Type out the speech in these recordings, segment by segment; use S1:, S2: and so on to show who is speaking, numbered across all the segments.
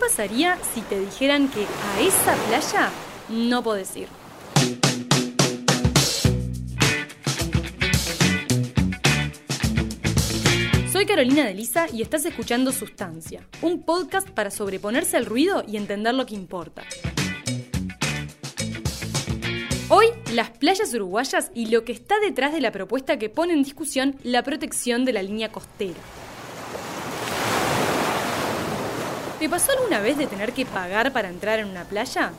S1: pasaría si te dijeran que a esa playa no podés ir? Soy Carolina de Lisa y estás escuchando Sustancia, un podcast para sobreponerse al ruido y entender lo que importa. Hoy, las playas uruguayas y lo que está detrás de la propuesta que pone en discusión la protección de la línea costera. ¿Te pasó alguna vez de tener que pagar para entrar en una playa?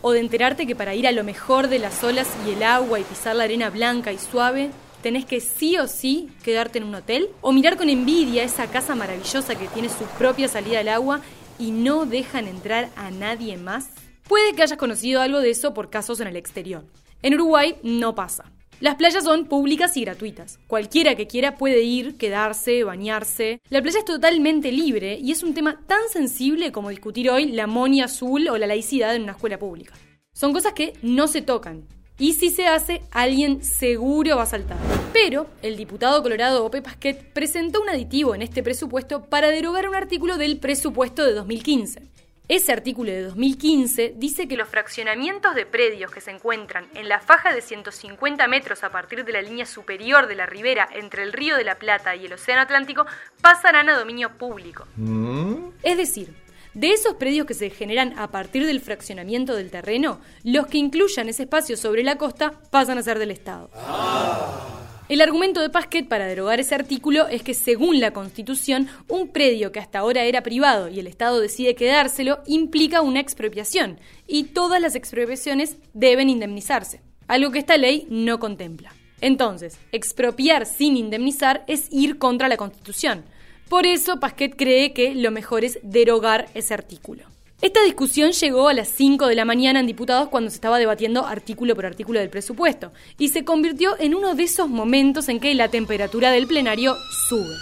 S1: ¿O de enterarte que para ir a lo mejor de las olas y el agua y pisar la arena blanca y suave, tenés que sí o sí quedarte en un hotel? ¿O mirar con envidia esa casa maravillosa que tiene su propia salida al agua y no dejan entrar a nadie más? Puede que hayas conocido algo de eso por casos en el exterior. En Uruguay no pasa. Las playas son públicas y gratuitas. Cualquiera que quiera puede ir, quedarse, bañarse. La playa es totalmente libre y es un tema tan sensible como discutir hoy la monia azul o la laicidad en una escuela pública. Son cosas que no se tocan. Y si se hace, alguien seguro va a saltar. Pero el diputado colorado Ope Pasquet presentó un aditivo en este presupuesto para derogar un artículo del presupuesto de 2015. Ese artículo de 2015 dice que los fraccionamientos de predios que se encuentran en la faja de 150 metros a partir de la línea superior de la ribera entre el Río de la Plata y el Océano Atlántico pasarán a dominio público. ¿Mm? Es decir, de esos predios que se generan a partir del fraccionamiento del terreno, los que incluyan ese espacio sobre la costa pasan a ser del Estado. Ah. El argumento de Pasquet para derogar ese artículo es que según la Constitución, un predio que hasta ahora era privado y el Estado decide quedárselo implica una expropiación y todas las expropiaciones deben indemnizarse, algo que esta ley no contempla. Entonces, expropiar sin indemnizar es ir contra la Constitución. Por eso Pasquet cree que lo mejor es derogar ese artículo. Esta discusión llegó a las 5 de la mañana en diputados cuando se estaba debatiendo artículo por artículo del presupuesto y se convirtió en uno de esos momentos en que la temperatura del plenario sube.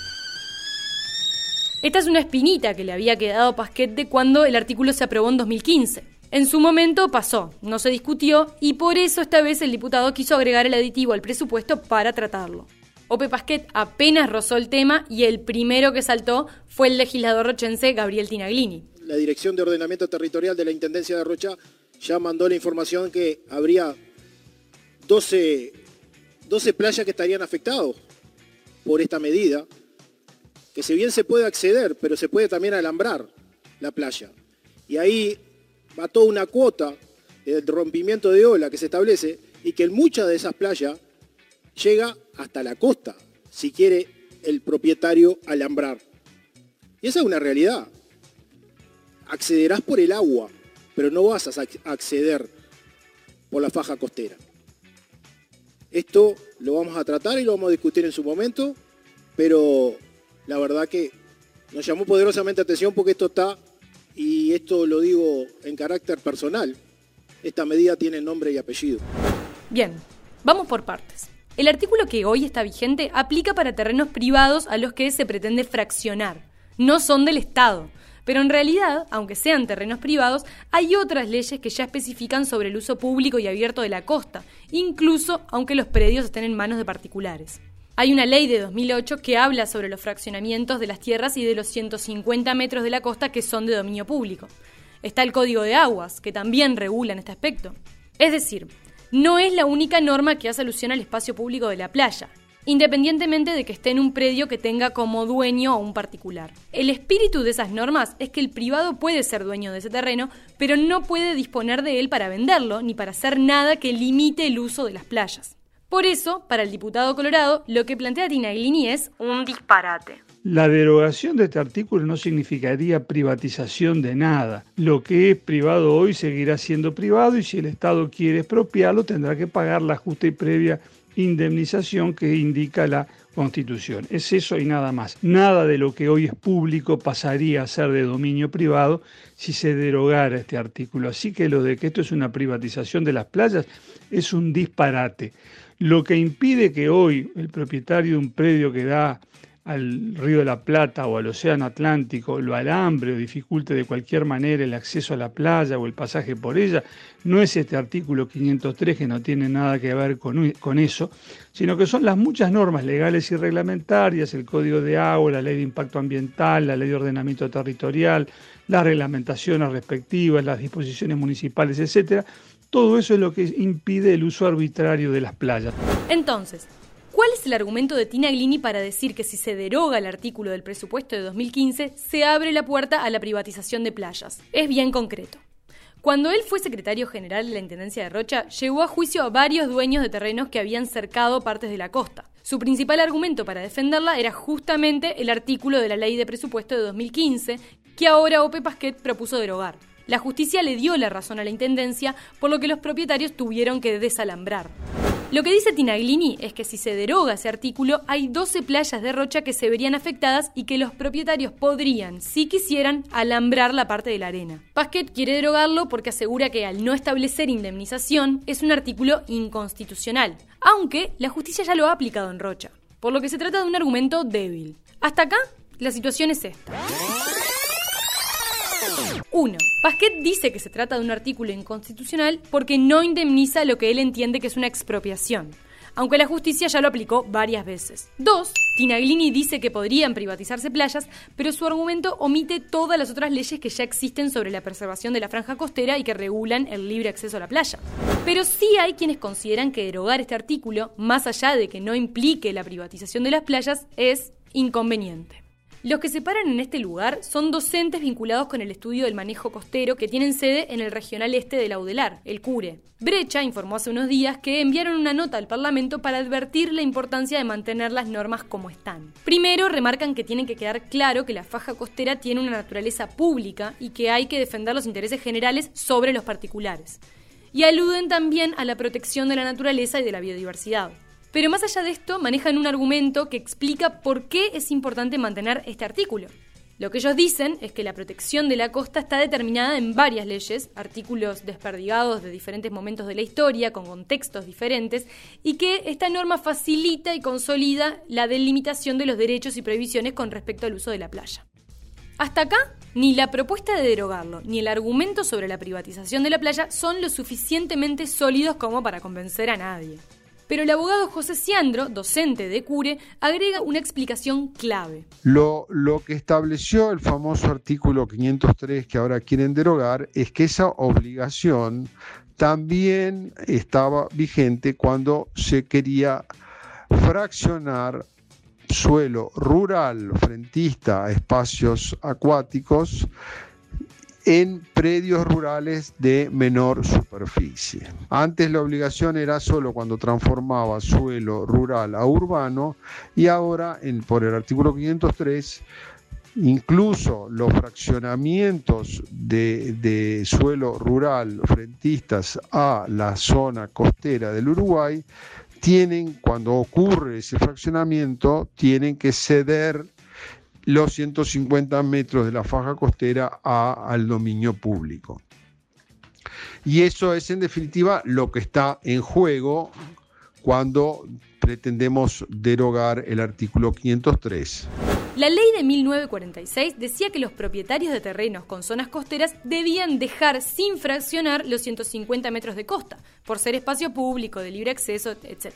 S1: Esta es una espinita que le había quedado a Pasquet de cuando el artículo se aprobó en 2015. En su momento pasó, no se discutió y por eso esta vez el diputado quiso agregar el aditivo al presupuesto para tratarlo. Ope Pasquet apenas rozó el tema y el primero que saltó fue el legislador rochense Gabriel Tinaglini
S2: la Dirección de Ordenamiento Territorial de la Intendencia de Rocha ya mandó la información que habría 12, 12 playas que estarían afectadas por esta medida, que si bien se puede acceder, pero se puede también alambrar la playa. Y ahí va toda una cuota del rompimiento de ola que se establece y que en muchas de esas playas llega hasta la costa, si quiere el propietario alambrar. Y esa es una realidad accederás por el agua, pero no vas a acceder por la faja costera. Esto lo vamos a tratar y lo vamos a discutir en su momento, pero la verdad que nos llamó poderosamente atención porque esto está, y esto lo digo en carácter personal, esta medida tiene nombre y apellido.
S1: Bien, vamos por partes. El artículo que hoy está vigente aplica para terrenos privados a los que se pretende fraccionar. No son del Estado. Pero en realidad, aunque sean terrenos privados, hay otras leyes que ya especifican sobre el uso público y abierto de la costa, incluso aunque los predios estén en manos de particulares. Hay una ley de 2008 que habla sobre los fraccionamientos de las tierras y de los 150 metros de la costa que son de dominio público. Está el Código de Aguas, que también regula en este aspecto. Es decir, no es la única norma que hace alusión al espacio público de la playa independientemente de que esté en un predio que tenga como dueño a un particular. El espíritu de esas normas es que el privado puede ser dueño de ese terreno, pero no puede disponer de él para venderlo ni para hacer nada que limite el uso de las playas. Por eso, para el diputado Colorado, lo que plantea Tinaglini es un disparate.
S3: La derogación de este artículo no significaría privatización de nada. Lo que es privado hoy seguirá siendo privado y si el Estado quiere expropiarlo tendrá que pagar la justa y previa indemnización que indica la Constitución. Es eso y nada más. Nada de lo que hoy es público pasaría a ser de dominio privado si se derogara este artículo. Así que lo de que esto es una privatización de las playas es un disparate. Lo que impide que hoy el propietario de un predio que da al Río de la Plata o al Océano Atlántico lo alambre o dificulte de cualquier manera el acceso a la playa o el pasaje por ella, no es este artículo 503 que no tiene nada que ver con, con eso, sino que son las muchas normas legales y reglamentarias, el Código de Agua, la Ley de Impacto Ambiental, la Ley de Ordenamiento Territorial, las reglamentaciones respectivas, las disposiciones municipales, etcétera. Todo eso es lo que impide el uso arbitrario de las playas.
S1: Entonces, ¿Cuál es el argumento de Tina Glini para decir que si se deroga el artículo del presupuesto de 2015, se abre la puerta a la privatización de playas? Es bien concreto. Cuando él fue secretario general de la Intendencia de Rocha, llevó a juicio a varios dueños de terrenos que habían cercado partes de la costa. Su principal argumento para defenderla era justamente el artículo de la Ley de Presupuesto de 2015, que ahora Ope Pasquet propuso derogar. La justicia le dio la razón a la Intendencia, por lo que los propietarios tuvieron que desalambrar. Lo que dice Tinaglini es que si se deroga ese artículo, hay 12 playas de Rocha que se verían afectadas y que los propietarios podrían, si quisieran, alambrar la parte de la arena. Pasquet quiere derogarlo porque asegura que al no establecer indemnización es un artículo inconstitucional, aunque la justicia ya lo ha aplicado en Rocha, por lo que se trata de un argumento débil. Hasta acá, la situación es esta. 1. Pasquet dice que se trata de un artículo inconstitucional porque no indemniza lo que él entiende que es una expropiación, aunque la justicia ya lo aplicó varias veces. 2. Tinaglini dice que podrían privatizarse playas, pero su argumento omite todas las otras leyes que ya existen sobre la preservación de la franja costera y que regulan el libre acceso a la playa. Pero sí hay quienes consideran que derogar este artículo, más allá de que no implique la privatización de las playas, es inconveniente. Los que se paran en este lugar son docentes vinculados con el estudio del manejo costero que tienen sede en el regional este de Laudelar, el CURE. Brecha informó hace unos días que enviaron una nota al Parlamento para advertir la importancia de mantener las normas como están. Primero, remarcan que tiene que quedar claro que la faja costera tiene una naturaleza pública y que hay que defender los intereses generales sobre los particulares. Y aluden también a la protección de la naturaleza y de la biodiversidad. Pero más allá de esto, manejan un argumento que explica por qué es importante mantener este artículo. Lo que ellos dicen es que la protección de la costa está determinada en varias leyes, artículos desperdigados de diferentes momentos de la historia, con contextos diferentes, y que esta norma facilita y consolida la delimitación de los derechos y prohibiciones con respecto al uso de la playa. Hasta acá, ni la propuesta de derogarlo, ni el argumento sobre la privatización de la playa son lo suficientemente sólidos como para convencer a nadie. Pero el abogado José Ciandro, docente de Cure, agrega una explicación clave.
S4: Lo, lo que estableció el famoso artículo 503 que ahora quieren derogar es que esa obligación también estaba vigente cuando se quería fraccionar suelo rural frentista espacios acuáticos en predios rurales de menor superficie. Antes la obligación era solo cuando transformaba suelo rural a urbano y ahora por el artículo 503 incluso los fraccionamientos de, de, suelo rural frentistas a la zona costera del Uruguay tienen, cuando ocurre ese fraccionamiento, tienen que ceder los 150 metros de la faja costera a, al dominio público. Y eso es en definitiva lo que está en juego cuando pretendemos derogar el artículo 503.
S1: La ley de 1946 decía que los propietarios de terrenos con zonas costeras debían dejar sin fraccionar los 150 metros de costa, por ser espacio público, de libre acceso, etc.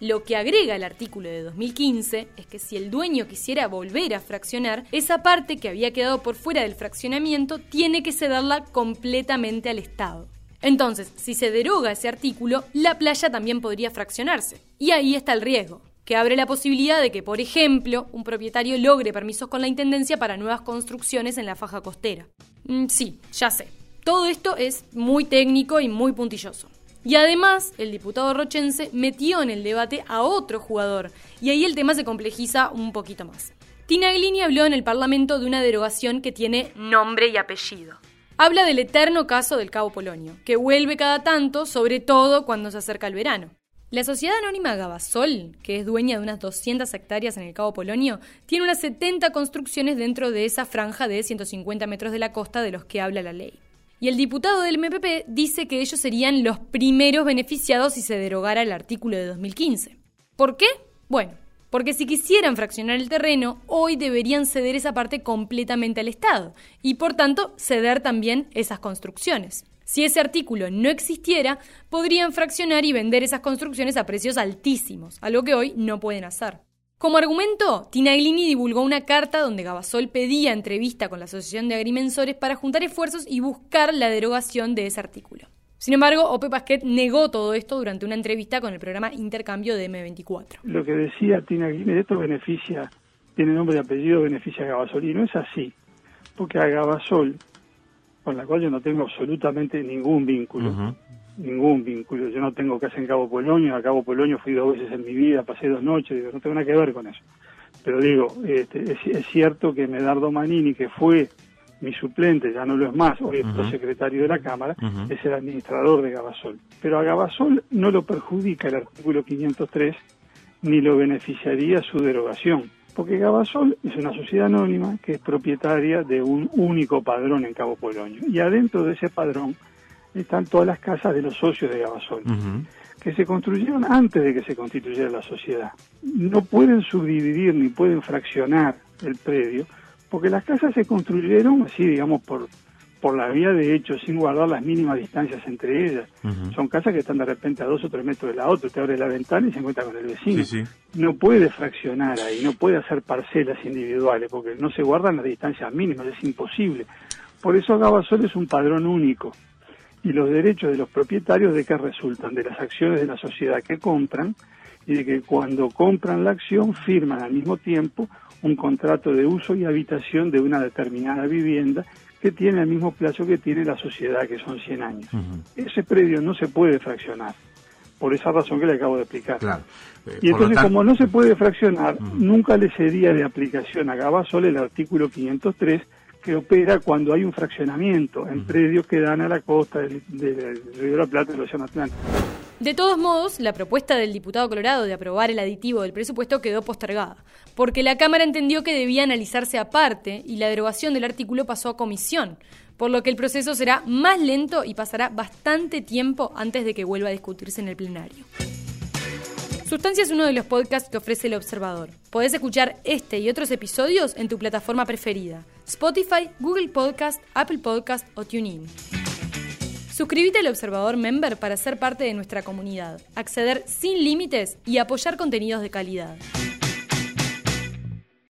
S1: Lo que agrega el artículo de 2015 es que si el dueño quisiera volver a fraccionar, esa parte que había quedado por fuera del fraccionamiento tiene que cederla completamente al Estado. Entonces, si se deroga ese artículo, la playa también podría fraccionarse. Y ahí está el riesgo, que abre la posibilidad de que, por ejemplo, un propietario logre permisos con la Intendencia para nuevas construcciones en la faja costera. Mm, sí, ya sé. Todo esto es muy técnico y muy puntilloso. Y además, el diputado rochense metió en el debate a otro jugador, y ahí el tema se complejiza un poquito más. Tina Glini habló en el Parlamento de una derogación que tiene nombre y apellido. Habla del eterno caso del Cabo Polonio, que vuelve cada tanto, sobre todo cuando se acerca el verano. La sociedad anónima Gabasol, que es dueña de unas 200 hectáreas en el Cabo Polonio, tiene unas 70 construcciones dentro de esa franja de 150 metros de la costa de los que habla la ley. Y el diputado del MPP dice que ellos serían los primeros beneficiados si se derogara el artículo de 2015. ¿Por qué? Bueno, Porque si quisieran fraccionar el terreno, hoy deberían ceder esa parte completamente al Estado y por tanto ceder también esas construcciones. Si ese artículo no existiera, podrían fraccionar y vender esas construcciones a precios altísimos, algo que hoy no pueden hacer. Como argumento, Tinaglini divulgó una carta donde Gabasol pedía entrevista con la Asociación de Agrimensores para juntar esfuerzos y buscar la derogación de ese artículo. Sin embargo, Ope Pasquet negó todo esto durante una entrevista con el programa Intercambio de M24.
S5: Lo que decía Tinaglini, esto beneficia, tiene nombre y apellido, beneficia a Gabasol, y no es así, porque a Gabasol, con la cual yo no tengo absolutamente ningún vínculo, ningún vínculo. Yo no tengo casa en Cabo Polonio, a Cabo Polonio fui dos veces en mi vida, pasé dos noches, digo, no tengo nada que ver con eso. Pero digo, este, es, cierto que Medardo Manini, que fue mi suplente, ya no lo es más, hoy es secretario de la Cámara, es el administrador de Gabasol. Pero a Gabasol no lo perjudica el artículo 503 ni lo beneficiaría su derogación, porque Gabasol es una sociedad anónima que es propietaria de un único padrón en Cabo Polonio. Y adentro de ese padrón están todas las casas de los socios de Gabasol, que se construyeron antes de que se constituyera la sociedad. No pueden subdividir ni pueden fraccionar el predio, porque las casas se construyeron así, digamos, por, por la vía de hecho, sin guardar las mínimas distancias entre ellas. Son casas que están de repente a dos o tres metros de la otra, te abre la ventana y se encuentra con el vecino. No puede fraccionar ahí, no puede hacer parcelas individuales, porque no se guardan las distancias mínimas, es imposible. Por eso Gabasol es un padrón único y los derechos de los propietarios de qué resultan, de las acciones de la sociedad que compran y de que cuando compran la acción firman al mismo tiempo un contrato de uso y habitación de una determinada vivienda que tiene el mismo plazo que tiene la sociedad, que son 100 años. Ese predio no se puede fraccionar, por esa razón que le acabo de explicar. Eh, y entonces, como no se puede fraccionar, nunca le sería de aplicación a Gabasol el artículo 503 que opera cuando hay un fraccionamiento en predios que dan a la costa del, Río de la Plata y del Océano Atlántico.
S1: De todos modos, la propuesta del diputado Colorado de aprobar el aditivo del presupuesto quedó postergada, porque la Cámara entendió que debía analizarse aparte y la derogación del artículo pasó a comisión, por lo que el proceso será más lento y pasará bastante tiempo antes de que vuelva a discutirse en el plenario. Sustancia es uno de los podcasts que ofrece El Observador. Podés escuchar este y otros episodios en tu plataforma preferida: Spotify, Google Podcast, Apple Podcast o TuneIn. Suscríbete al Observador Member para ser parte de nuestra comunidad, acceder sin límites y apoyar contenidos de calidad.